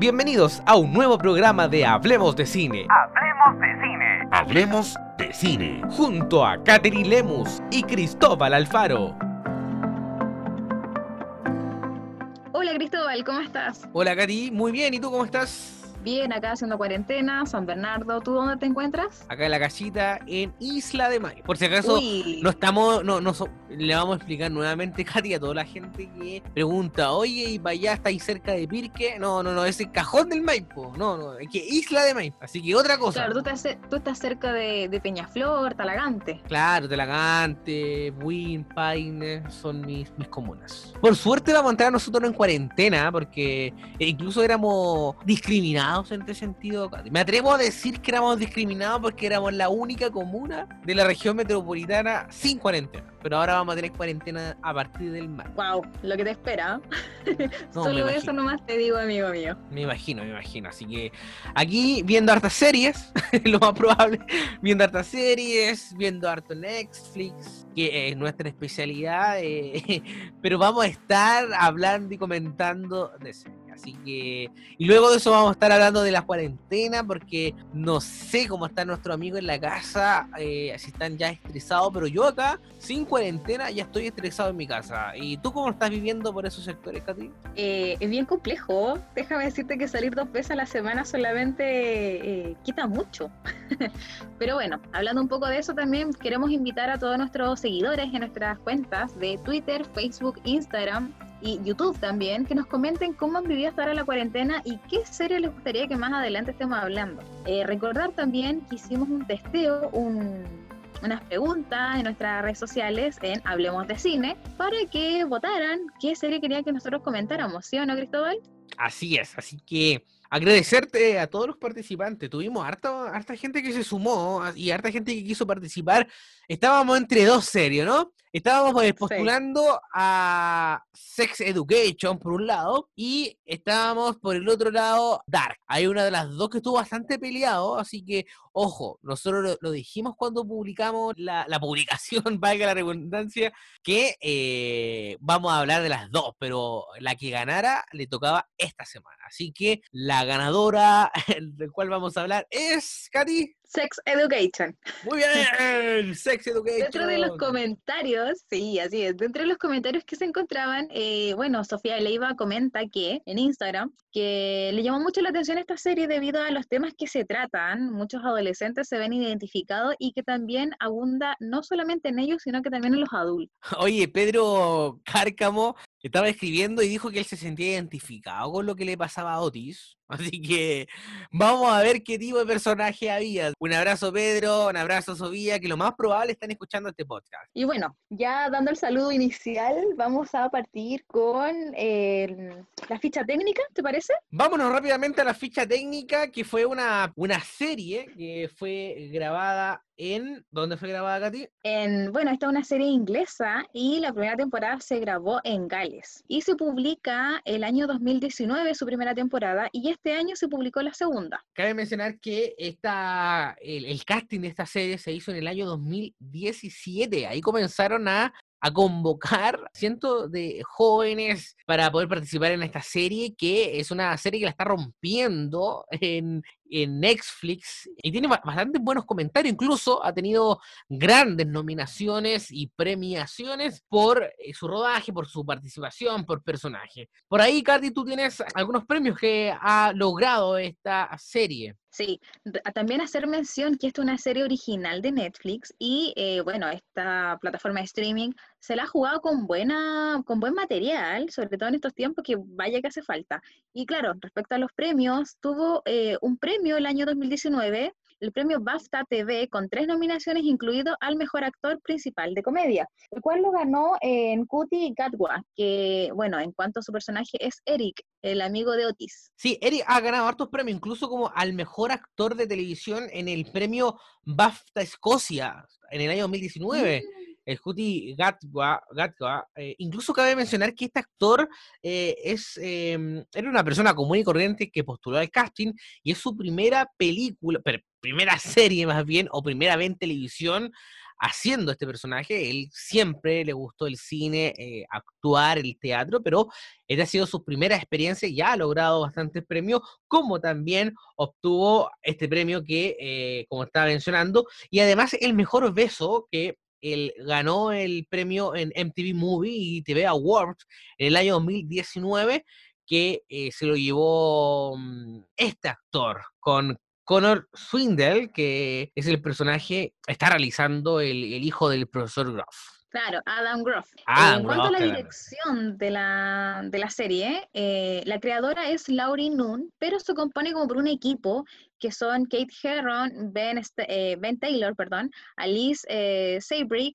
Bienvenidos a un nuevo programa de Hablemos de Cine. Hablemos de cine. Hablemos de cine. Junto a Katherine Lemus y Cristóbal Alfaro. Hola Cristóbal, ¿cómo estás? Hola Katy, muy bien, ¿y tú cómo estás? Bien, acá haciendo cuarentena, San Bernardo. ¿Tú dónde te encuentras? Acá en la casita en Isla de Mayo. Por si acaso Uy, no estamos, no, no so- le vamos a explicar nuevamente, Katy, a toda la gente que pregunta, oye, ¿y para allá está ahí cerca de Pirque? No, no, no, es el cajón del Maipo. No, no, es que Isla de Maipo. Así que otra cosa. claro, tú estás, ce- tú estás cerca de, de Peñaflor, Talagante. Claro, Telagante, Buin, Paine, son mis, mis comunas. Por suerte vamos a entrar nosotros en cuarentena, porque eh, incluso éramos discriminados en este sentido. Me atrevo a decir que éramos discriminados porque éramos la única comuna de la región metropolitana sin cuarentena. Pero ahora vamos a tener cuarentena a partir del mar. Wow, lo que te espera. No, Solo eso nomás te digo, amigo mío. Me imagino, me imagino. Así que aquí viendo hartas series, lo más probable, viendo hartas series, viendo harto Netflix, que es nuestra especialidad, eh, pero vamos a estar hablando y comentando de series. Así que, y luego de eso vamos a estar hablando de la cuarentena, porque no sé cómo está nuestro amigo en la casa, eh, si están ya estresados, pero yo acá, sin cuarentena, ya estoy estresado en mi casa. ¿Y tú cómo estás viviendo por esos sectores, Katy? Eh, es bien complejo. Déjame decirte que salir dos veces a la semana solamente eh, quita mucho. Pero bueno, hablando un poco de eso también, queremos invitar a todos nuestros seguidores en nuestras cuentas de Twitter, Facebook, Instagram y YouTube también, que nos comenten cómo han vivido hasta ahora la cuarentena y qué serie les gustaría que más adelante estemos hablando. Eh, recordar también que hicimos un testeo, un, unas preguntas en nuestras redes sociales en Hablemos de Cine para que votaran qué serie querían que nosotros comentáramos, ¿sí o no, Cristóbal? Así es, así que agradecerte a todos los participantes. Tuvimos harta, harta gente que se sumó a- y harta gente que quiso participar. Estábamos entre dos series, ¿no? Estábamos postulando a Sex Education por un lado y estábamos por el otro lado Dark. Hay una de las dos que estuvo bastante peleado, así que ojo, nosotros lo, lo dijimos cuando publicamos la, la publicación, valga la redundancia, que eh, vamos a hablar de las dos, pero la que ganara le tocaba esta semana. Así que la ganadora del cual vamos a hablar es Katy. Sex Education. Muy bien, Sex Education. Dentro de los comentarios, sí, así es, dentro de los comentarios que se encontraban, eh, bueno, Sofía Leiva comenta que en Instagram, que le llamó mucho la atención esta serie debido a los temas que se tratan, muchos adolescentes se ven identificados y que también abunda no solamente en ellos, sino que también en los adultos. Oye, Pedro Cárcamo estaba escribiendo y dijo que él se sentía identificado con lo que le pasaba a Otis. Así que vamos a ver qué tipo de personaje había. Un abrazo, Pedro, un abrazo, Sofía, que lo más probable están escuchando este podcast. Y bueno, ya dando el saludo inicial, vamos a partir con eh, la ficha técnica, ¿te parece? Vámonos rápidamente a la ficha técnica, que fue una, una serie que fue grabada en... ¿Dónde fue grabada, Katy? En, bueno, esta es una serie inglesa y la primera temporada se grabó en Gales y se publica el año 2019 su primera temporada y este año se publicó la segunda. Cabe mencionar que esta, el, casting de esta serie se hizo en el año 2017. Ahí comenzaron a, a convocar cientos de jóvenes para poder participar en esta serie, que es una serie que la está rompiendo en, en Netflix y tiene ba- bastantes buenos comentarios. Incluso ha tenido grandes nominaciones y premiaciones por eh, su rodaje, por su participación, por personaje. Por ahí, Katy, tú tienes algunos premios que ha logrado esta serie. Sí, también hacer mención que esta es una serie original de Netflix y eh, bueno, esta plataforma de streaming se la ha jugado con buena, con buen material, sobre todo en estos tiempos que vaya que hace falta. Y claro, respecto a los premios, tuvo eh, un premio el año 2019, el premio BAFTA TV con tres nominaciones, incluido al mejor actor principal de comedia, el cual lo ganó en Kuti Gatwa, que bueno, en cuanto a su personaje es Eric, el amigo de Otis. Sí, Eric ha ganado hartos premios, incluso como al mejor actor de televisión en el premio BAFTA Escocia en el año 2019. El Juti Gatwa, Gatwa, eh, incluso cabe mencionar que este actor eh, es, eh, era una persona común y corriente que postuló al casting y es su primera película, primera serie más bien, o primera vez en televisión, haciendo este personaje. Él siempre le gustó el cine, eh, actuar, el teatro, pero esta ha sido su primera experiencia y ya ha logrado bastantes premios, como también obtuvo este premio que, como estaba mencionando, y además el mejor beso que él ganó el premio en MTV Movie y TV Awards en el año 2019 que eh, se lo llevó mm, este actor con Connor Swindle, que es el personaje, está realizando el, hijo del profesor Groff. Claro, Adam Groff. Eh, en cuanto a la dirección de la, de la serie, eh, la creadora es Laurie Noon, pero se compone como por un equipo que son Kate Herron, Ben, ben Taylor, perdón, Alice eh,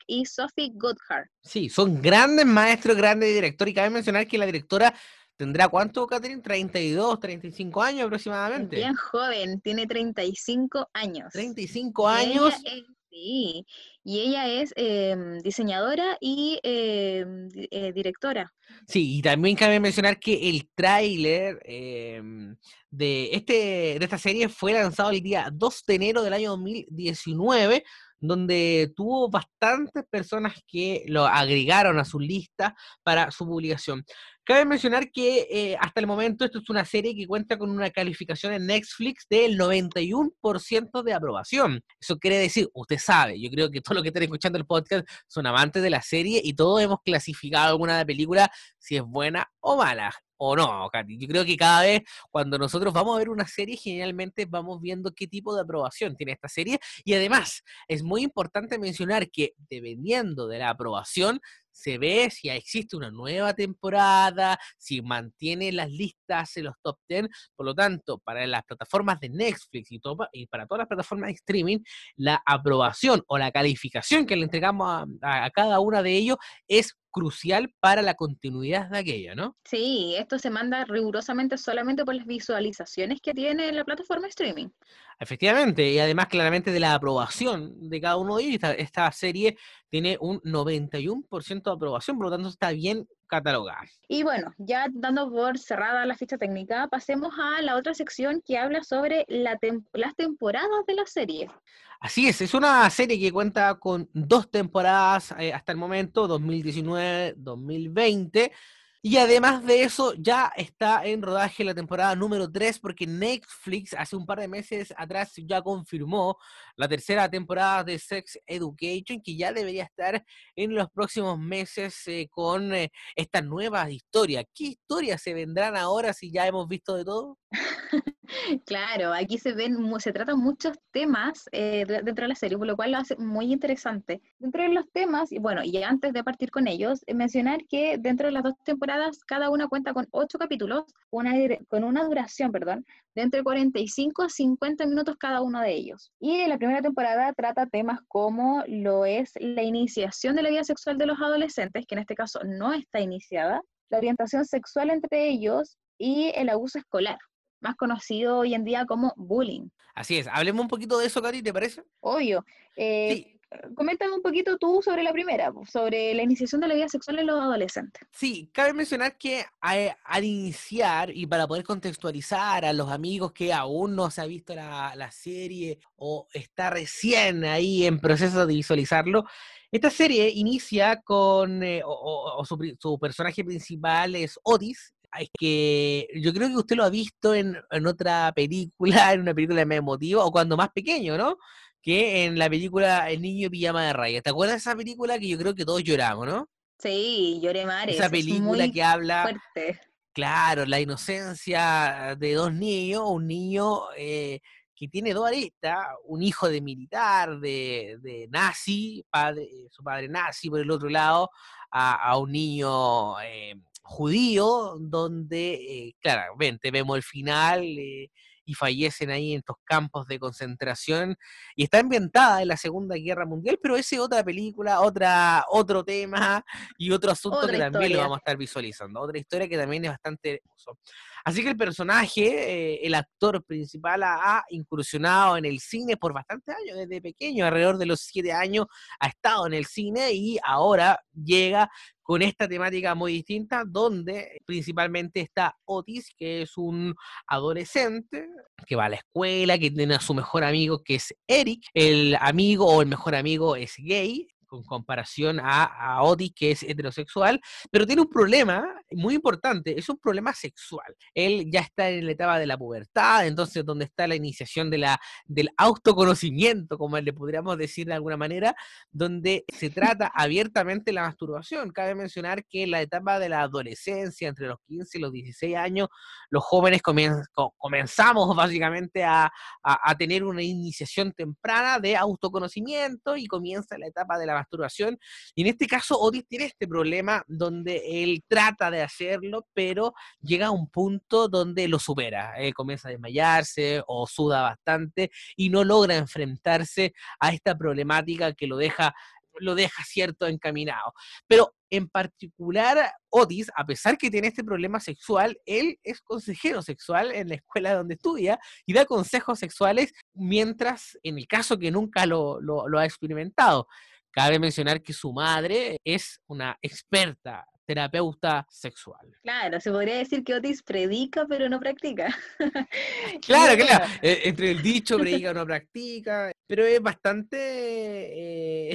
y Sophie Goodhart. Sí, son grandes maestros, grandes directores, y cabe mencionar que la directora ¿Tendrá cuánto, Catherine? ¿32, 35 años aproximadamente? Bien joven, tiene 35 años. 35 años. Sí, y ella es em, diseñadora y em, eh, directora. Sí, y también cabe mencionar que el tráiler em, de, este, de esta serie fue lanzado el día 2 de enero del año 2019 donde tuvo bastantes personas que lo agregaron a su lista para su publicación. Cabe mencionar que eh, hasta el momento esto es una serie que cuenta con una calificación en Netflix del 91% de aprobación. Eso quiere decir, usted sabe, yo creo que todos los que están escuchando el podcast son amantes de la serie y todos hemos clasificado alguna película si es buena o mala o no. Yo creo que cada vez cuando nosotros vamos a ver una serie, generalmente vamos viendo qué tipo de aprobación tiene esta serie. Y además, es muy importante mencionar que dependiendo de la aprobación, se ve si existe una nueva temporada, si mantiene las listas en los top 10. Por lo tanto, para las plataformas de Netflix y, para todas las plataformas de streaming, la aprobación o la calificación que le entregamos a, cada una de ellos es crucial para la continuidad de aquello, ¿no? Sí, esto se manda rigurosamente solamente por las visualizaciones que tiene la plataforma streaming. Efectivamente, y además claramente de la aprobación de cada uno de ellos. Esta, serie tiene un 91% de aprobación, por lo tanto está bien catalogada. Y bueno, ya dando por cerrada la ficha técnica, pasemos a la otra sección que habla sobre las temporadas de la serie. Así es, es una serie que cuenta con dos temporadas eh, hasta el momento, 2019-2020. Y además de eso, ya está en rodaje la temporada número 3 porque Netflix hace un par de meses atrás ya confirmó la tercera temporada de Sex Education que ya debería estar en los próximos meses eh, con eh, esta nueva historia. ¿Qué historias se vendrán ahora si ya hemos visto de todo? Claro, aquí se ven, se tratan muchos temas eh, dentro de la serie, por lo cual lo hace muy interesante. Dentro de los temas, y bueno, y antes de partir con ellos, eh, mencionar que dentro de las dos temporadas, cada una cuenta con ocho capítulos, una, con una duración, perdón, de entre 45 a 50 minutos cada uno de ellos. Y la primera temporada trata temas como lo es la iniciación de la vida sexual de los adolescentes, que en este caso no está iniciada, la orientación sexual entre ellos y el abuso escolar más conocido hoy en día como bullying. Así es, hablemos un poquito de eso, Cari, ¿te parece? Obvio. Eh, Coméntame un poquito tú sobre la primera, sobre la iniciación de la vida sexual en los adolescentes. Sí, cabe mencionar que al iniciar y para poder contextualizar a los amigos que aún no se ha visto la, serie o está recién ahí en proceso de visualizarlo, esta serie inicia con, eh, o, su, su, personaje principal es Otis, es que yo creo que usted lo ha visto en, otra película, en una película más emotiva, o cuando más pequeño, ¿no? Que en la película El niño pijama de rayas. ¿Te acuerdas de esa película que yo creo que todos lloramos, ¿no? Sí, lloré mares. Esa película que habla. Claro, la inocencia de dos niños, un niño eh, que tiene dos aristas, un hijo de militar, de, nazi, padre, su padre nazi por el otro lado, a, un niño eh, judío, donde eh, claramente vemos el final eh, y fallecen ahí en estos campos de concentración. Y está ambientada en la Segunda Guerra Mundial, pero esa es otra película, otra, otro tema y otro asunto que también lo vamos a estar visualizando. Otra historia que también es bastante hermoso. Así que el personaje, eh, el actor principal, ha, incursionado en el cine por bastantes años, desde pequeño, alrededor de los siete años, ha estado en el cine y ahora llega con esta temática muy distinta, donde principalmente está Otis, que es un adolescente que va a la escuela, que tiene a su mejor amigo que es Eric, el amigo o el mejor amigo es gay, con comparación a, a que es heterosexual, pero tiene un problema muy importante, es un problema sexual. Él ya está en la etapa de la pubertad, entonces donde está la iniciación de la, del autoconocimiento, como le podríamos decir de alguna manera, donde se trata abiertamente la masturbación. Cabe mencionar que en la etapa de la adolescencia, entre los 15 y los 16 años, los jóvenes comenzamos básicamente a, a, a tener una iniciación temprana de autoconocimiento y comienza la etapa de la masturbación. Y en este caso, Otis tiene este problema donde él trata de hacerlo, pero llega a un punto donde lo supera. Él comienza a desmayarse o suda bastante y no logra enfrentarse a esta problemática que lo deja lo deja cierto encaminado. Pero en particular, Otis, a pesar que tiene este problema sexual, él es consejero sexual en la escuela donde estudia y da consejos sexuales, mientras en el caso que nunca lo ha experimentado. Cabe mencionar que su madre es una experta terapeuta sexual. Claro, se podría decir que Otis predica pero no practica. claro, claro, e, entre el dicho predica o no practica, pero es bastante,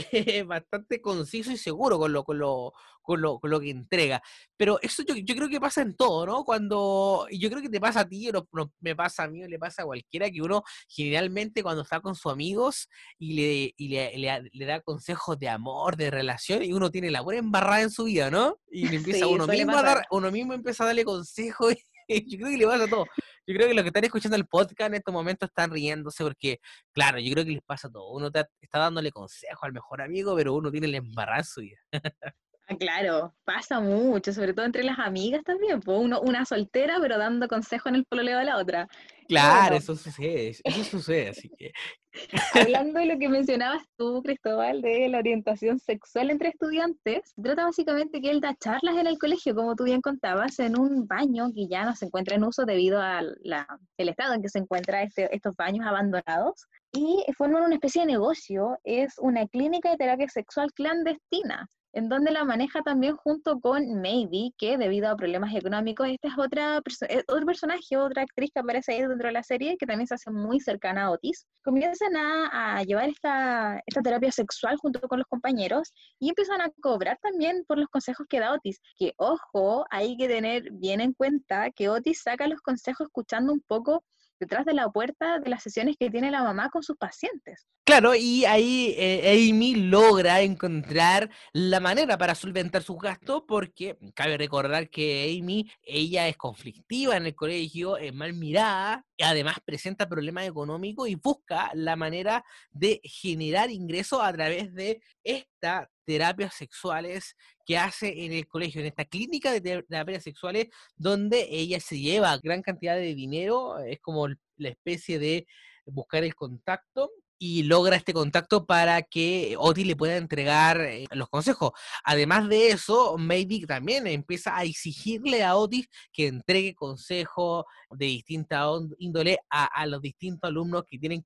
eh, bastante conciso y seguro con lo, con lo, con lo, con lo que entrega. Pero eso yo, yo, creo que pasa en todo, ¿no? Cuando, y yo creo que te pasa a ti, no, no, me pasa a mí, o le pasa a cualquiera, que uno generalmente cuando está con sus amigos y le, y le, le, le da consejos de amor, de relación, y uno tiene la buena embarrada en su vida, ¿no? Y le empieza sí, uno, mismo a dar, uno mismo empieza a darle consejos yo creo que le pasa a todo. Yo creo que los que están escuchando el podcast en estos momentos están riéndose porque, claro, yo creo que les pasa todo. Uno está, dándole consejo al mejor amigo, pero uno tiene el embarazo claro, pasa mucho, sobre todo entre las amigas también, pues uno, una soltera pero dando consejo en el pololeo de la otra. Claro, bueno. eso sucede, eso sucede, así que... Hablando de lo que mencionabas tú, Cristóbal, de la orientación sexual entre estudiantes, trata básicamente que él da charlas en el colegio, como tú bien contabas, en un baño que ya no se encuentra en uso debido al estado en que se encuentran este, estos baños abandonados, y forman una especie de negocio, es una clínica de terapia sexual clandestina en donde la maneja también junto con Maybe, que debido a problemas económicos, esta es otra perso otro personaje, otra actriz que aparece ahí dentro de la serie, que también se hace muy cercana a Otis. Comienzan a, a llevar esta, esta, terapia sexual junto con los compañeros y empiezan a cobrar también por los consejos que da Otis. Que, ojo, hay que tener bien en cuenta que Otis saca los consejos escuchando un poco detrás de la puerta de las sesiones que tiene la mamá con sus pacientes. Claro, y ahí eh, Amy logra encontrar la manera para solventar sus gastos porque cabe recordar que Amy, ella es conflictiva en el colegio, es mal mirada, y además presenta problemas económicos y busca la manera de generar ingresos a través de estas terapias sexuales que hace en el colegio, en esta clínica de terapias sexuales, donde ella se lleva gran cantidad de dinero, es como la especie de buscar el contacto y logra este contacto para que Otis le pueda entregar eh, los consejos. Además de eso, Maybe también empieza a exigirle a Otis que entregue consejos de distinta índole a, los distintos alumnos que tienen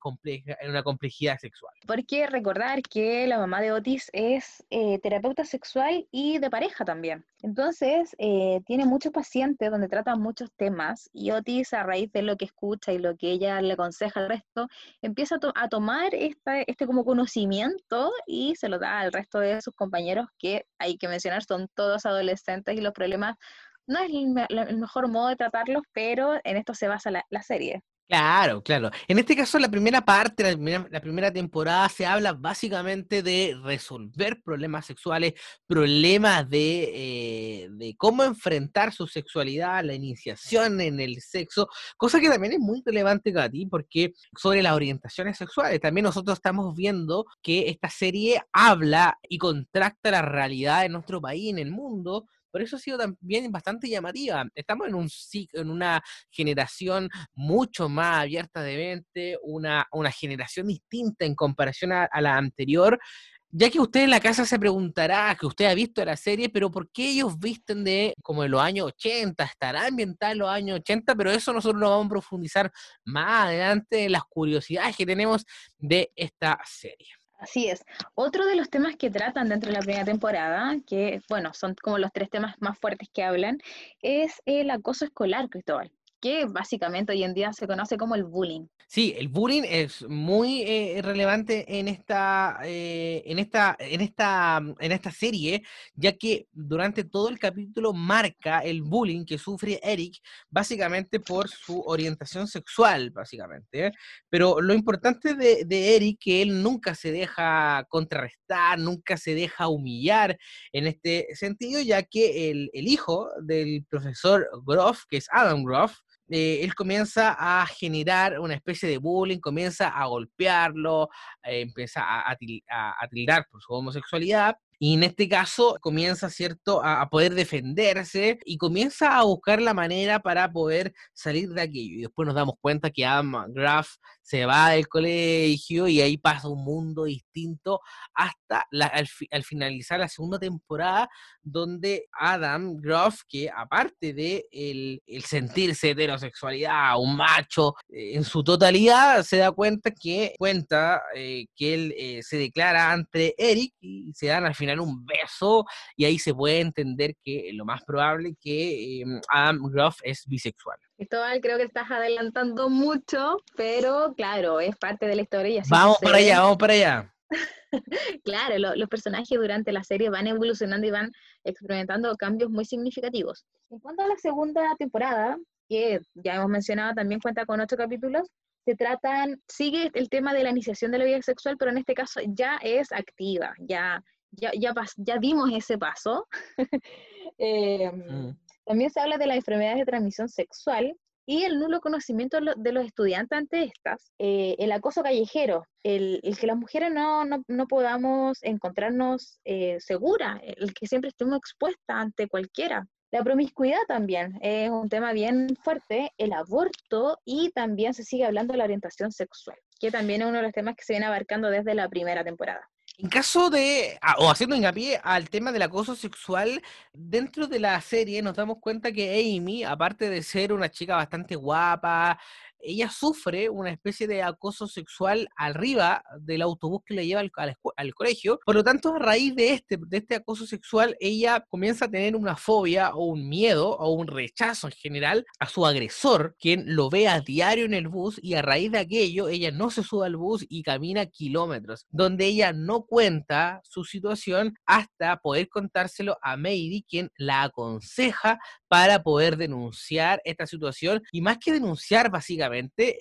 una complejidad sexual. Porque recordar que la mamá de Otis es eh, terapeuta sexual y de pareja también. Entonces, eh, tiene muchos pacientes donde tratan muchos temas y Otis, a raíz de lo que escucha y lo que ella le aconseja al resto, empieza a tomar esta, este como conocimiento y se lo da al resto de sus compañeros que hay que mencionar, son todos adolescentes y los problemas no es el, el mejor modo de tratarlos, pero en esto se basa la, la serie. Claro, claro. En este caso, la primera parte, la primera, temporada, se habla básicamente de resolver problemas sexuales, problemas de, eh, de, cómo enfrentar su sexualidad, la iniciación en el sexo, cosa que también es muy relevante para ti, porque sobre las orientaciones sexuales, también nosotros estamos viendo que esta serie habla y contracta la realidad en nuestro país, en el mundo, por eso ha sido también bastante llamativa. Estamos en, un, en una generación mucho más abierta de mente, una, una generación distinta en comparación a, a la anterior, ya que usted en la casa se preguntará, que usted ha visto la serie, pero ¿por qué ellos visten de como de los años 80? Estará ambientada en los años 80, pero eso nosotros lo vamos a profundizar más adelante en las curiosidades que tenemos de esta serie. Así es. Otro de los temas que tratan dentro de la primera temporada, que bueno, son como los tres temas más fuertes que hablan, es el acoso escolar, Cristóbal que básicamente hoy en día se conoce como el bullying. Sí, el bullying es muy eh, relevante en esta, eh, en esta, en esta, en esta serie, ya que durante todo el capítulo marca el bullying que sufre Eric, básicamente por su orientación sexual, básicamente. ¿eh? Pero lo importante de, de Eric que él nunca se deja contrarrestar, nunca se deja humillar en este sentido, ya que el, el hijo del profesor Groff, que es Adam Groff, eh, él comienza a generar una especie de bullying, comienza a golpearlo, eh, empieza a, a, tildar por su homosexualidad, y en este caso comienza, ¿cierto?, a, poder defenderse y comienza a buscar la manera para poder salir de aquello. Y después nos damos cuenta que Adam Graff se va del colegio y ahí pasa un mundo distinto hasta al, finalizar la segunda temporada, donde Adam Graff, que aparte de el, sentirse heterosexualidad, un macho eh, en su totalidad, se da cuenta que cuenta eh, que él eh, se declara ante Eric y se dan al final un beso y ahí se puede entender que lo más probable que em, Adam Groff es bisexual. Cristóbal, creo que estás adelantando mucho, pero claro, es parte de la historia. vamos para allá, vamos para allá. claro, los personajes durante la serie van evolucionando y van experimentando cambios muy significativos. En cuanto a la segunda temporada, que ya hemos mencionado, también cuenta con ocho capítulos, se tratan, sigue el tema de la iniciación de la vida sexual, pero en este caso ya es activa, ya ya, ya, ya dimos ese paso. Em, mm. También se habla de las enfermedades de transmisión sexual y el nulo conocimiento de los estudiantes ante estas, eh, el acoso callejero, el, que las mujeres no, no, no podamos encontrarnos eh, seguras, el que siempre estemos expuestas ante cualquiera. La promiscuidad también es un tema bien fuerte, el aborto y también se sigue hablando de la orientación sexual, que también es uno de los temas que se viene abarcando desde la primera temporada. En caso de, ah, o haciendo hincapié al tema del acoso sexual, dentro de la serie nos damos cuenta que Amy, aparte de ser una chica bastante guapa, ella sufre una especie de acoso sexual arriba del autobús que le lleva al, colegio. Por lo tanto, a raíz de este, de este acoso sexual, ella comienza a tener una fobia o un miedo o un rechazo en general a su agresor, quien lo ve a diario en el bus y a raíz de aquello, ella no se sube al bus y camina kilómetros, donde ella no cuenta su situación hasta poder contárselo a Mary, quien la aconseja para poder denunciar esta situación y más que denunciar básicamente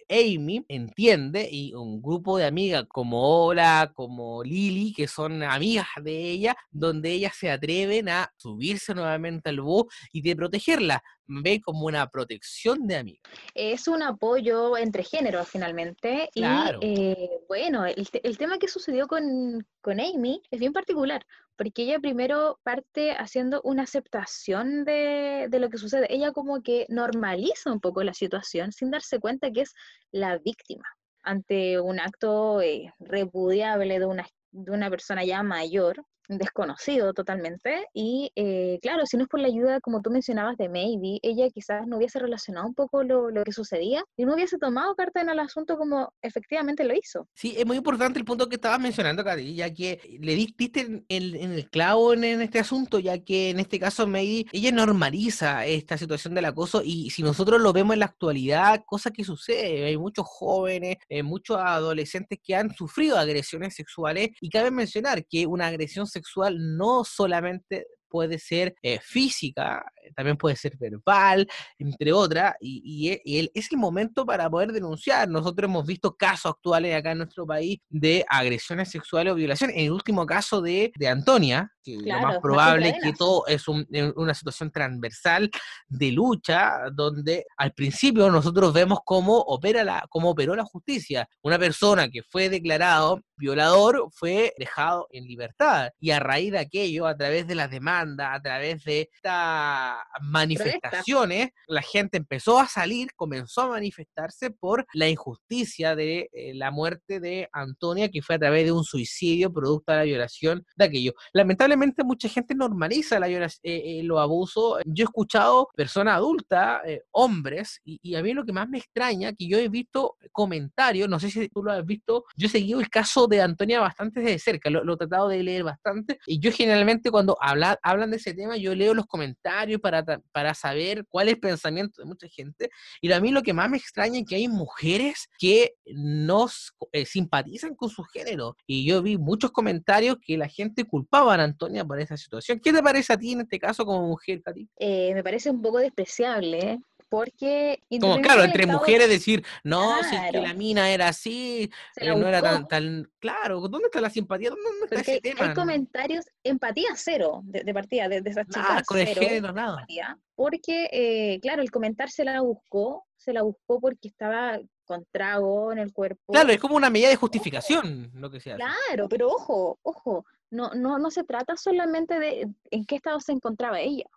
Amy entiende y un grupo de amigas como Ola, como Lily, que son amigas de ella, donde ellas se atreven a subirse nuevamente al bus y de protegerla ve como una protección de amigos. Es un apoyo entre géneros finalmente. Y eh, bueno, el, tema que sucedió con, con Amy es bien particular, porque ella primero parte haciendo una aceptación de, de, lo que sucede. Ella como que normaliza un poco la situación sin darse cuenta que es la víctima ante un acto eh, repudiable de una, de una persona ya mayor desconocido totalmente. Y eh, claro, si no es por la ayuda, como tú mencionabas, de Maybe, ella quizás no hubiese relacionado un poco lo, lo, que sucedía y no hubiese tomado carta en el asunto como efectivamente lo hizo. Sí, es muy importante el punto que estabas mencionando, Katy, ya que le diste en, en, el clavo en, este asunto, ya que en este caso Maybe, ella normaliza esta situación del acoso y si nosotros lo vemos en la actualidad, cosa que sucede, hay muchos jóvenes, eh, muchos adolescentes que han sufrido agresiones sexuales y cabe mencionar que una agresión sexual no solamente puede ser eh, física, también puede ser verbal, entre otras, y, y, es el momento para poder denunciar. Nosotros hemos visto casos actuales acá en nuestro país de agresiones sexuales o violaciones. En el último caso de, de Antonia, que lo más probable es que todo es una situación transversal de lucha, donde al principio nosotros vemos cómo, opera la, cómo operó la justicia. Una persona que fue declarado violador fue dejado en libertad. Y a raíz de aquello, a través de las demandas, a través de estas manifestaciones, la gente empezó a salir, comenzó a manifestarse por la injusticia de eh, la muerte de Antonia, que fue a través de un suicidio producto de la violación de aquello. Lamentablemente mucha gente normaliza la eh, eh, los abusos. Yo he escuchado personas adultas, hombres, y, y, a mí lo que más me extraña, que yo he visto comentarios, no sé si tú lo has visto, yo he seguido el caso de Antonia bastante de cerca, lo, he tratado de leer bastante, y yo generalmente cuando habla, hablan de ese tema, yo leo los comentarios para, para saber cuál es el pensamiento de mucha gente, y a mí lo que más me extraña es que hay mujeres que no eh, simpatizan con su género, y yo vi muchos comentarios que la gente culpaba a Antonia por esa situación. ¿Qué te parece a ti en este caso como mujer, Katy? Eh, me parece un poco despreciable, porque... Como claro, entre mujeres decir, no, si es que la mina era así, eh, no era tan, tan, Claro, ¿dónde está la simpatía? ¿Dónde está ese tema? Hay comentarios, empatía cero de, partida de, esas chicas. con el género, nada. porque, eh, claro, el comentar se la buscó, se la buscó porque estaba con trago en el cuerpo. Claro, es como una medida de justificación lo que se hace. Claro, pero ojo, ojo, no, no, no se trata solamente de en qué estado se encontraba ella,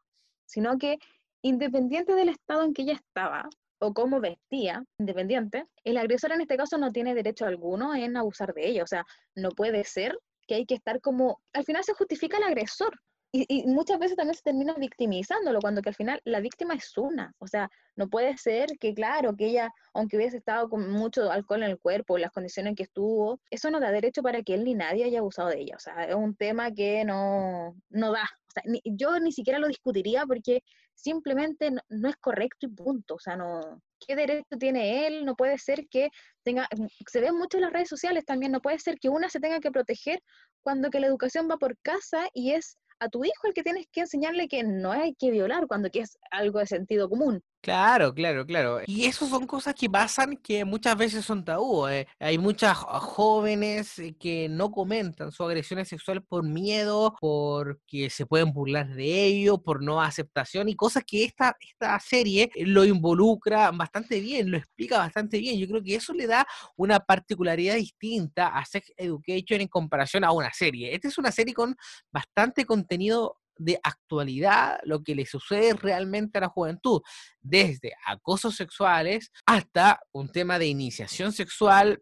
sino que Independiente del estado en que ella estaba o cómo vestía, independiente, el agresor en este caso no tiene derecho alguno en abusar de ella. O sea, no puede ser que hay que estar como, al final se justifica el agresor. Y, muchas veces también se termina victimizándolo, cuando que al final la víctima es una. O sea, no puede ser que, claro, que ella, aunque hubiese estado con mucho alcohol en el cuerpo, las condiciones en que estuvo, eso no da derecho para que él ni nadie haya abusado de ella. O sea, es un tema que no, no da. O sea, yo ni siquiera lo discutiría porque simplemente no, es correcto y punto. O sea, no, ¿qué derecho tiene él? No puede ser que tenga, se ve mucho en las redes sociales también, no puede ser que una se tenga que proteger cuando que la educación va por casa y es a tu hijo el que tienes que enseñarle que no hay que violar cuando que es algo de sentido común. Claro, claro, claro. Y eso son cosas que pasan que muchas veces son tabú. Eh. Hay muchas jóvenes eh, que no comentan su agresión sexual por miedo, porque se pueden burlar de ello, por no aceptación y cosas que esta, esta serie lo involucra bastante bien, lo explica bastante bien. Yo creo que eso le da una particularidad distinta a Sex Education en comparación a una serie. Esta es una serie con bastante contenido de actualidad lo que le sucede realmente a la juventud, desde acosos sexuales hasta un tema de iniciación sexual,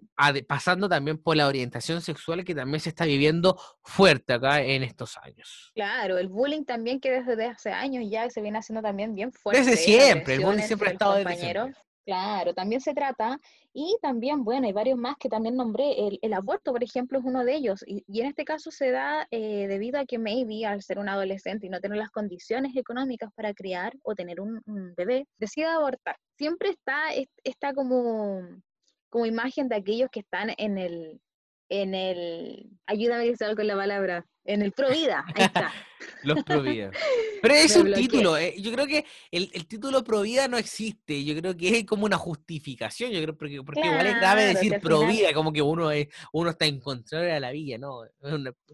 pasando también por la orientación sexual que también se está viviendo fuerte acá en estos años. Claro, el bullying también que desde hace años ya se viene haciendo también bien fuerte. Desde siempre, el bullying siempre ha estado desde siempre. Claro, también se trata, y también, bueno, hay varios más que también nombré, el, aborto, por ejemplo, es uno de ellos, y, en este caso se da eh, debido a que maybe al ser un adolescente y no tener las condiciones económicas para criar o tener un, bebé, decide abortar. Siempre está esta como, como imagen de aquellos que están en el, en el, ayúdame a decir con la palabra, en el Provida, ahí está. Los Provida. Pero es un título, eh, yo creo que el, el, título Provida no existe, yo creo que es como una justificación, yo creo, porque, porque igual es grave decir Provida, como que uno es, uno está en contra de la villa, ¿no?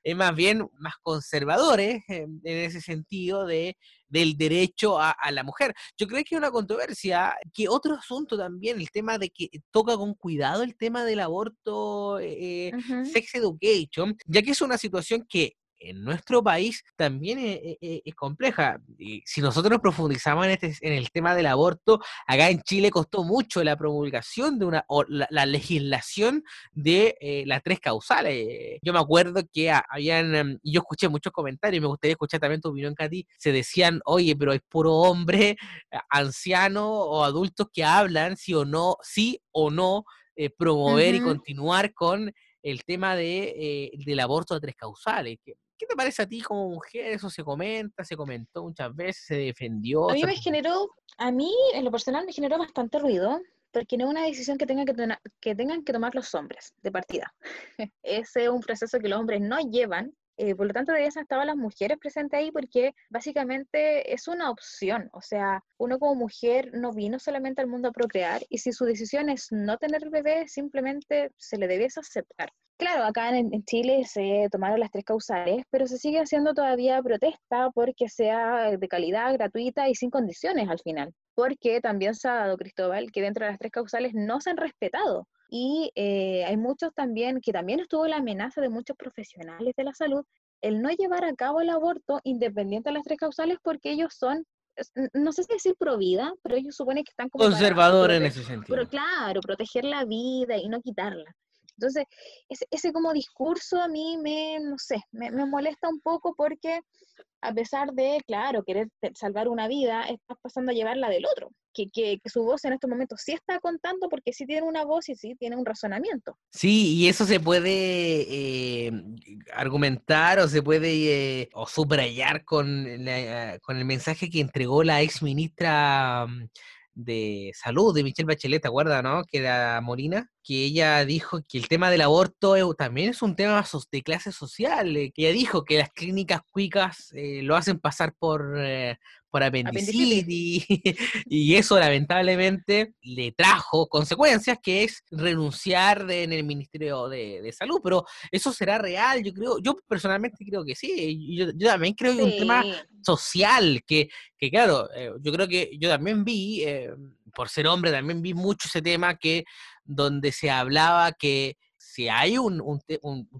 Es más bien más conservadores en ese sentido de del derecho a, la mujer. Yo creo que es una controversia, que otro asunto también, el tema de que toca con cuidado el tema del aborto, eh, sex education, ya que es una situación que en nuestro país también e, e, es, compleja. Y si nosotros profundizamos en, este, en el tema del aborto, acá en Chile costó mucho la promulgación de una, o la, legislación de eh, las tres causales. Yo me acuerdo que habían, em, yo escuché muchos comentarios, me gustaría escuchar también tu opinión, Katy, se decían, oye, pero es puro hombre, anciano o adultos que hablan sí o no, sí o no, eh, promover y continuar con el tema de, eh, del aborto a tres causales. ¿Qué te parece a ti como mujer? Eso se comenta, se comentó muchas veces, se defendió. A mí me generó, a mí en lo personal me generó bastante ruido, porque no es una decisión que tengan que, que tengan que tomar los hombres de partida. Ese es un proceso que los hombres no llevan. Eh, por lo tanto, de esas estaban las mujeres presentes ahí porque básicamente es una opción. O sea, uno como mujer no vino solamente al mundo a procrear y si su decisión es no tener bebé, simplemente se le debiese aceptar. Claro, acá en, Chile se tomaron las tres causales, pero se sigue haciendo todavía protesta porque sea de calidad, gratuita y sin condiciones al final. Porque también se ha dado, Cristóbal, que dentro de las tres causales no se han respetado. Y eh, hay muchos también, que también estuvo la amenaza de muchos profesionales de la salud, el no llevar a cabo el aborto independiente de las tres causales porque ellos son no sé si decir pro vida, pero ellos suponen que están como conservadores en ese sentido. Pero claro, proteger la vida y no quitarla. Entonces, ese, como discurso a mí me, no sé, me, me molesta un poco porque a pesar de, claro, querer salvar una vida, estás pasando a llevarla del otro. Que, que, su voz en estos momentos sí está contando porque sí tiene una voz y sí tiene un razonamiento. Sí, y eso se puede eh, argumentar o se puede eh, o subrayar con, con el mensaje que entregó la ex ministra mm, de salud de Michelle Bachelet, ¿te acuerdas, no? Que era Molina, que ella dijo que el tema del aborto también es un tema de clase social, que ella dijo que las clínicas cuicas eh, lo hacen pasar por, eh, por apendicitis, y eso lamentablemente le trajo consecuencias, que es renunciar en el Ministerio de, Salud, pero eso será real, yo creo, yo personalmente creo que sí, yo, también creo que es un tema social, que, que claro, yo creo que yo también vi, por ser hombre, también vi mucho ese tema que donde se hablaba que si hay un,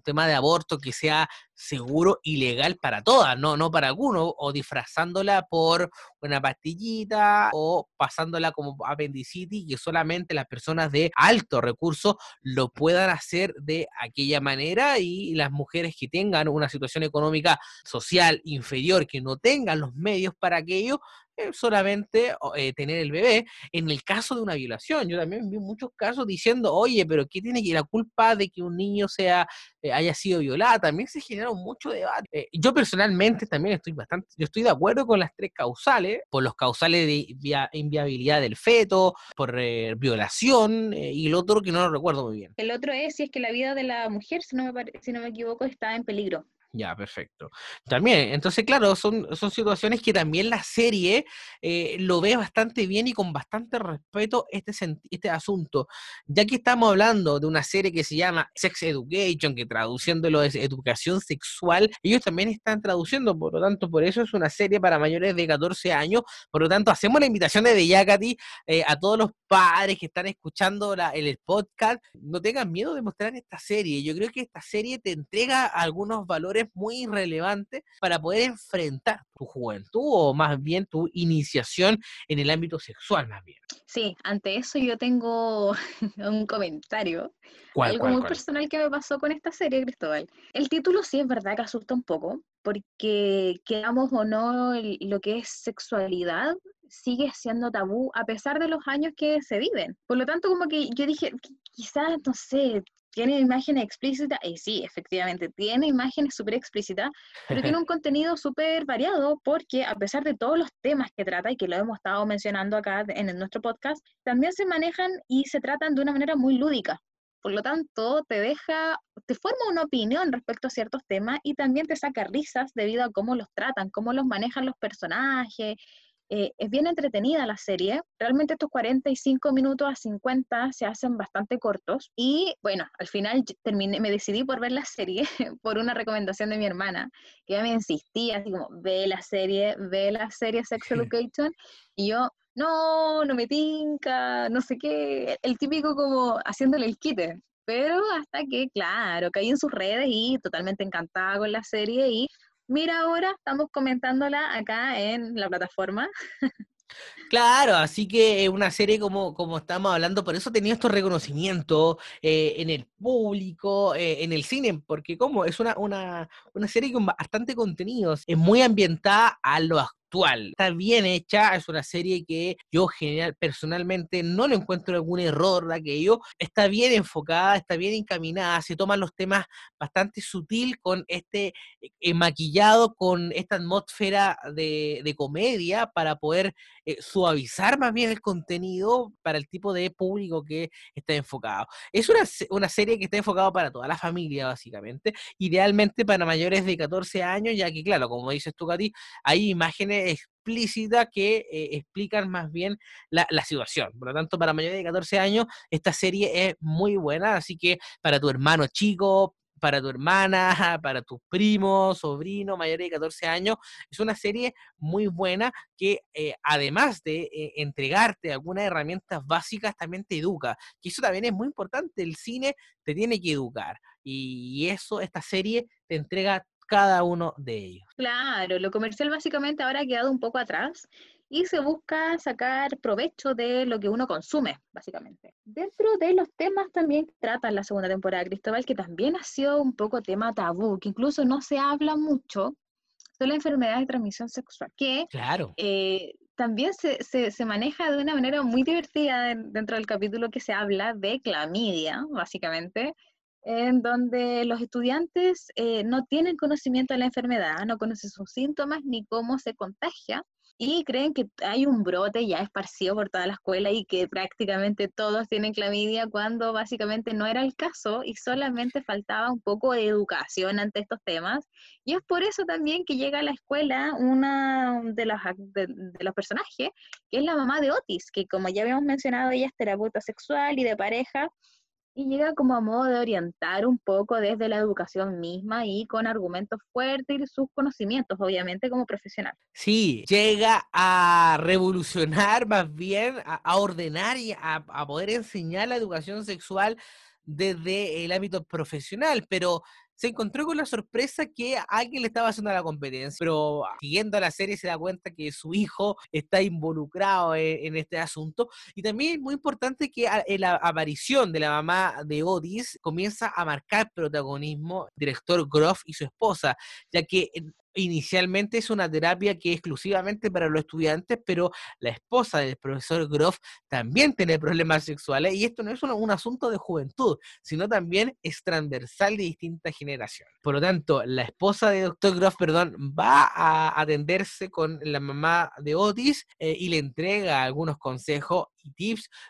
tema de aborto que sea seguro y legal para todas, no, no para algunos, o disfrazándola por una pastillita o pasándola como apendicitis, que solamente las personas de alto recurso lo puedan hacer de aquella manera y las mujeres que tengan una situación económica social inferior, que no tengan los medios para aquello, solamente eh, tener el bebé. En el caso de una violación, yo también vi muchos casos diciendo, oye, pero ¿qué tiene que la culpa de que un niño sea eh, haya sido violada? También se generaron mucho debate. Eh, yo personalmente también estoy bastante, yo estoy de acuerdo con las tres causales, por los causales de inviabilidad del feto, por violación y el otro que no lo recuerdo muy bien. El otro es si es que la vida de la mujer, si no me, si no me equivoco, está en peligro. Ya, perfecto. También, entonces, claro, son, son situaciones que también la serie eh, lo ve bastante bien y con bastante respeto este, este asunto. Ya que estamos hablando de una serie que se llama Sex Education, que traduciéndolo es educación sexual, ellos también están traduciendo, por lo tanto, por eso es una serie para mayores de 14 años. Por lo tanto, hacemos la invitación de Yakati eh, a todos los padres que están escuchando la, el podcast. No tengan miedo de mostrar esta serie. Yo creo que esta serie te entrega algunos valores muy relevante para poder enfrentar tu juventud o más bien tu iniciación en el ámbito sexual más bien. Sí, ante eso yo tengo un comentario. algo muy personal que me pasó con esta serie, Cristóbal. El título sí es verdad que asusta un poco, porque quedamos o no lo que es sexualidad sigue siendo tabú a pesar de los años que se viven. Por lo tanto, como que yo dije, quizás, no sé, tiene imágenes explícitas, y sí, efectivamente, tiene imágenes súper explícitas, pero tiene un contenido súper variado porque a pesar de todos los temas que trata y que lo hemos estado mencionando acá en nuestro podcast, también se manejan y se tratan de una manera muy lúdica. Por lo tanto, te deja, te forma una opinión respecto a ciertos temas y también te saca risas debido a cómo los tratan, cómo los manejan los personajes, eh, es bien entretenida la serie. Realmente estos 45 minutos a 50 se hacen bastante cortos. Y bueno, al final terminé, me decidí por ver la serie por una recomendación de mi hermana, que ella me insistía, así como, ve la serie, ve la serie Sex Education. Y yo, no, no me tinca, no sé qué, el típico como haciéndole el quite. Pero hasta que, claro, caí en sus redes y totalmente encantada con la serie y mira ahora, estamos comentándola acá en la plataforma. Claro, así que una serie como, como estamos hablando, por eso tenía estos reconocimientos eh, en el público, eh, en el cine, porque como es una, una, una serie con bastante contenidos, es muy ambientada a Está bien hecha, es una serie que yo general, personalmente no le encuentro algún error de aquello. Está bien enfocada, está bien encaminada, se toman los temas bastante sutil con este eh, maquillado, con esta atmósfera de, comedia para poder eh, suavizar más bien el contenido para el tipo de público que está enfocado. Es una, una serie que está enfocada para toda la familia, básicamente, idealmente para mayores de 14 años, ya que, claro, como dices tú, Katy, hay imágenes explícita que eh, explican más bien la, situación. Por lo tanto, para mayores de 14 años, esta serie es muy buena, así que para tu hermano chico, para tu hermana, para tus primos, sobrino, mayores de 14 años. Es una serie muy buena que eh, además de eh, entregarte algunas herramientas básicas, también te educa. Que eso también es muy importante. El cine te tiene que educar. Y eso, esta serie te entrega cada uno de ellos. Claro, lo comercial básicamente ahora ha quedado un poco atrás y se busca sacar provecho de lo que uno consume, básicamente. Dentro de los temas también trata la segunda temporada Cristóbal, que también ha sido un poco tema tabú, que incluso no se habla mucho, son las enfermedades de transmisión sexual, que claro. Eh, también se, se, se, maneja de una manera muy divertida dentro del capítulo que se habla de clamidia, básicamente, en donde los estudiantes eh, no tienen conocimiento de la enfermedad, no conocen sus síntomas ni cómo se contagia y creen que hay un brote ya esparcido por toda la escuela y que prácticamente todos tienen clamidia cuando básicamente no era el caso y solamente faltaba un poco de educación ante estos temas. Y es por eso también que llega a la escuela una de de, de los personajes, que es la mamá de Otis, que como ya habíamos mencionado, ella es terapeuta sexual y de pareja, y llega como a modo de orientar un poco desde la educación misma y con argumentos fuertes y sus conocimientos, obviamente, como profesional. Sí, llega a revolucionar más bien, a, ordenar y a, a poder enseñar la educación sexual desde el ámbito profesional, pero se encontró con la sorpresa que alguien le estaba haciendo la competencia, pero siguiendo la serie se da cuenta que su hijo está involucrado e, en, este asunto. Y también es muy importante que la aparición de la mamá de Otis comienza a marcar protagonismo director Groff y su esposa, ya que inicialmente es una terapia que es exclusivamente para los estudiantes, pero la esposa del profesor Groff también tiene problemas sexuales y esto no es un, asunto de juventud, sino también es transversal de distintas generaciones. Por lo tanto, la esposa de Dr. Groff, perdón, va a atenderse con la mamá de Otis eh, y le entrega algunos consejos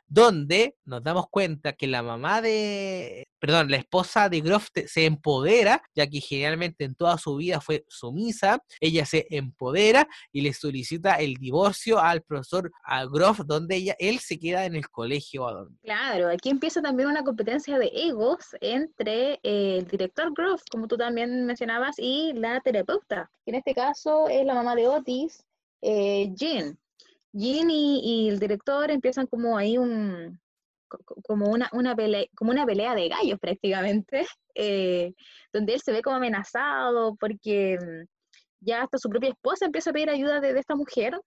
donde nos damos cuenta que la mamá de, perdón, la esposa de Groff se empodera, ya que generalmente en toda su vida fue sumisa, ella se empodera y le solicita el divorcio al profesor a Groff, donde ella, él se queda en el colegio a. Claro, aquí empieza también una competencia de egos entre eh, el director Groff, como tú también mencionabas, y la terapeuta. En este caso es la mamá de Otis, eh, Jean. Jean y, el director empiezan como ahí un, como una, una pelea, como una pelea de gallos prácticamente, eh, donde él se ve como amenazado porque mm, ya hasta su propia esposa empieza a pedir ayuda de, esta mujer,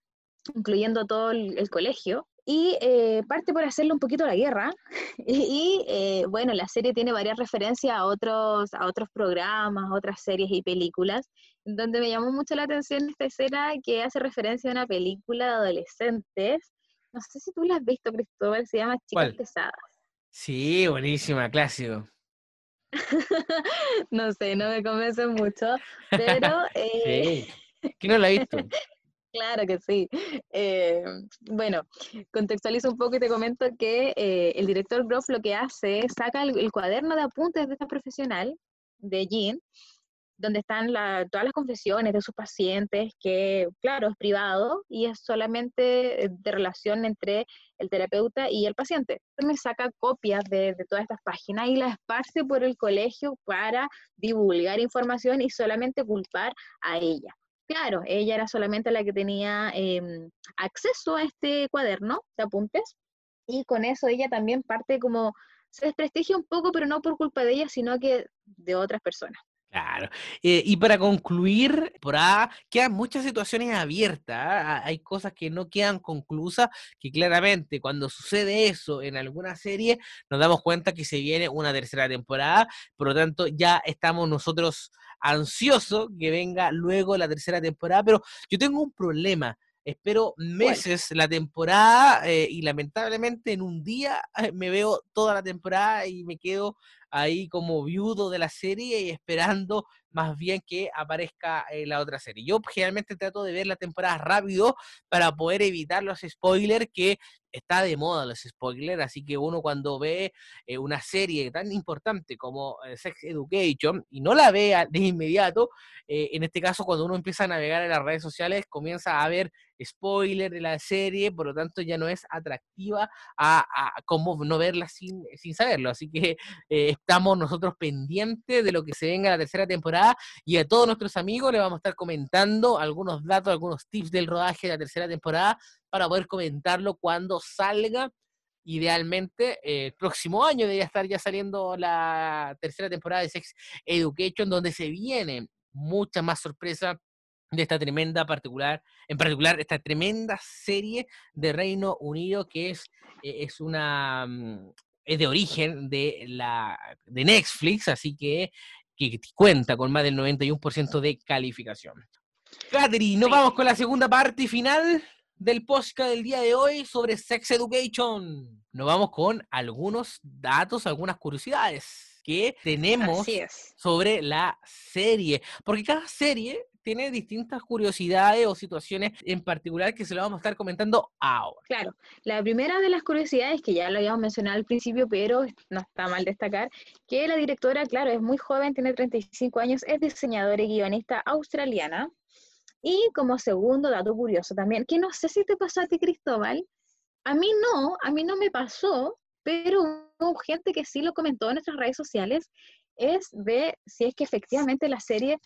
incluyendo todo el colegio, y eh, parte por hacerle un poquito la guerra. Y, eh, bueno, la serie tiene varias referencias a otros, a otros programas, otras series y películas, donde me llamó mucho la atención esta escena que hace referencia a una película de adolescentes. No sé si tú la has visto, Cristóbal, se llama Chicas Pesadas. Sí, buenísima, clásico. no sé, no me convence mucho, pero... Eh... Sí. ¿Quién no la ha visto? Claro que sí. Eh, bueno, contextualizo un poco y te comento que eh, el director Groff lo que hace es saca el, cuaderno de apuntes de esta profesional, de Jean, donde están todas las confesiones de sus pacientes, que claro, es privado y es solamente de relación entre el terapeuta y el paciente. Me saca copias de, de todas estas páginas y las esparce por el colegio para divulgar información y solamente culpar a ella. Claro, ella era solamente la que tenía em, acceso a este cuaderno de apuntes y con eso ella también parte como, se desprestigia un poco, pero no por culpa de ella, sino que de otras personas. Claro. Eh, y para concluir, por ahí quedan muchas situaciones abiertas. ¿ah? Hay cosas que no quedan conclusas, que claramente cuando sucede eso en alguna serie, nos damos cuenta que se viene una tercera temporada. Por lo tanto, ya estamos nosotros ansioso que venga luego la tercera temporada, pero yo tengo un problema. Espero meses la temporada eh, y lamentablemente en un día eh, me veo toda la temporada y me quedo ahí como viudo de la serie y esperando más bien que aparezca eh, la otra serie. Yo generalmente trato de ver la temporada rápido para poder evitar los spoilers que está de moda los spoilers, así que uno cuando ve eh, una serie tan importante como eh, Sex Education y no la vea de inmediato, en este caso cuando uno empieza a navegar en las redes sociales comienza a ver spoiler de la serie, por lo tanto ya no es atractiva a como no verla sin, sin saberlo, así que estamos nosotros pendientes de lo que se venga la tercera temporada y a todos nuestros amigos les vamos a estar comentando algunos datos, algunos tips del rodaje de la tercera temporada para poder comentarlo cuando salga. Idealmente, eh, el próximo año debería estar ya saliendo la tercera temporada de Sex Education, donde se viene mucha más sorpresa de esta tremenda particular, en particular esta tremenda serie de Reino Unido que es, eh, es una mm, es de origen de la de Netflix, así que, que cuenta con más del 91% de calificación. Catherine, nos vamos con la segunda parte final del podcast del día de hoy sobre Sex Education. Nos vamos con algunos datos, algunas curiosidades que tenemos sobre la serie, porque cada serie tiene distintas curiosidades o situaciones en particular que se lo vamos a estar comentando ahora. Claro, la primera de las curiosidades, que ya lo habíamos mencionado al principio, pero no está mal destacar, que la directora, claro, es muy joven, tiene 35 años, es diseñadora y guionista australiana. Y como segundo dato curioso también, que no sé si te pasó a ti, Cristóbal, a mí no, a mí no me pasó, pero hubo gente que sí lo comentó en nuestras redes sociales, es de si es que efectivamente la serie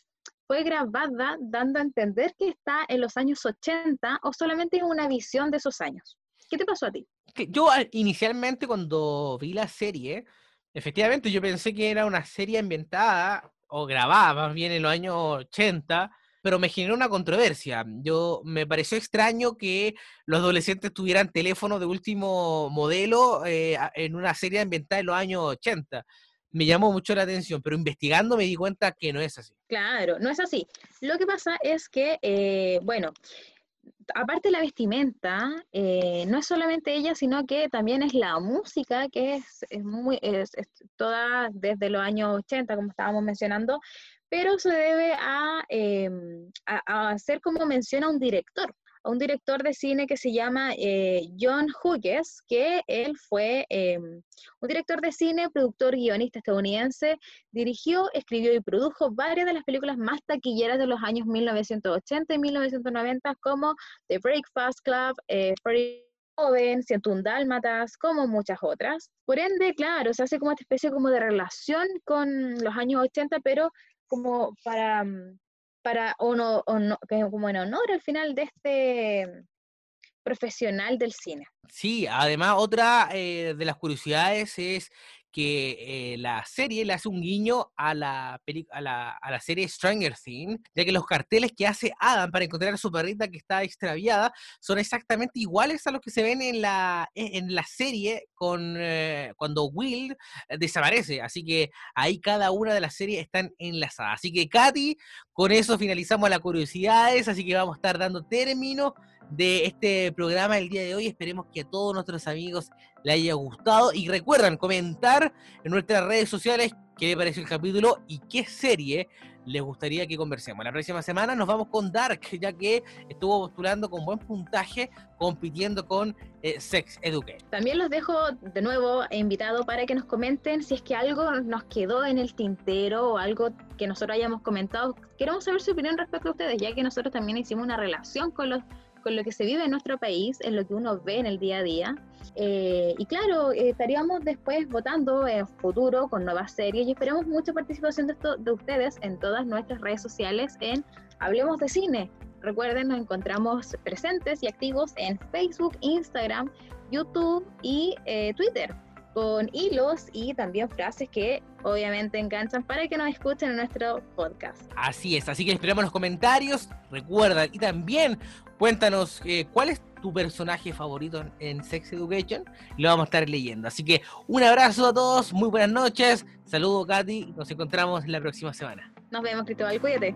fue grabada dando a entender que está en los años 80 o solamente es una visión de esos años. ¿Qué te pasó a ti? Yo inicialmente cuando vi la serie, efectivamente yo pensé que era una serie ambientada o grabada más bien en los años 80, pero me generó una controversia. Yo me pareció extraño que los adolescentes tuvieran teléfono de último modelo eh, en una serie ambientada en los años 80 me llamó mucho la atención, pero investigando me di cuenta que no es así. Claro, no es así. Lo que pasa es que, eh, bueno, aparte de la vestimenta, eh, no es solamente ella, sino que también es la música, que es, muy, es, toda desde los años 80, como estábamos mencionando, pero se debe a, em, a hacer como menciona un director un director de cine que se llama eh, John Hughes, que él fue em, un director de cine, productor, guionista estadounidense, dirigió, escribió y produjo varias de las películas más taquilleras de los años 1980 y 1990, como The Breakfast Club, eh, Pretty Joven, un Dálmatas, como muchas otras. Por ende, claro, se hace como esta especie como de relación con los años 80, pero como para mm, para como en honor al final de este profesional del cine. Sí, además otra eh, de las curiosidades es que eh, la serie le hace un guiño a la, a la, a la serie Stranger Things, ya que los carteles que hace Adam para encontrar a su perrita que está extraviada son exactamente iguales a los que se ven en la, e, en la serie con, eh, cuando Will desaparece. Así que ahí cada una de las series están enlazadas. Así que, Katy, con eso finalizamos las curiosidades, así que vamos a estar dando término de este programa el día de hoy. Esperemos que a todos nuestros amigos les haya gustado y recuerden comentar en nuestras redes sociales qué les pareció el capítulo y qué serie les gustaría que conversemos. La próxima semana nos vamos con Dark, ya que estuvo postulando con buen puntaje, compitiendo con eh, Sex Educate. También los dejo de nuevo invitado para que nos comenten si es que algo nos quedó en el tintero o algo que nosotros hayamos comentado. Queremos saber su opinión respecto a ustedes, ya que nosotros también hicimos una relación con los con lo que se vive en nuestro país, en lo que uno ve en el día a día. Eh, y claro, eh, estaríamos después votando en futuro con nuevas series y esperamos mucha participación de, de ustedes en todas nuestras redes sociales en Hablemos de Cine. Recuerden, nos encontramos presentes y activos en Facebook, Instagram, YouTube y eh, Twitter con hilos y también frases que obviamente enganchan para que nos escuchen en nuestro podcast. Así es, así que esperamos los comentarios, recuerda, y también cuéntanos eh, cuál es tu personaje favorito en, Sex Education lo vamos a estar leyendo. Así que un abrazo a todos, muy buenas noches, saludos Katy, nos encontramos la próxima semana. Nos vemos Cristóbal, cuídate.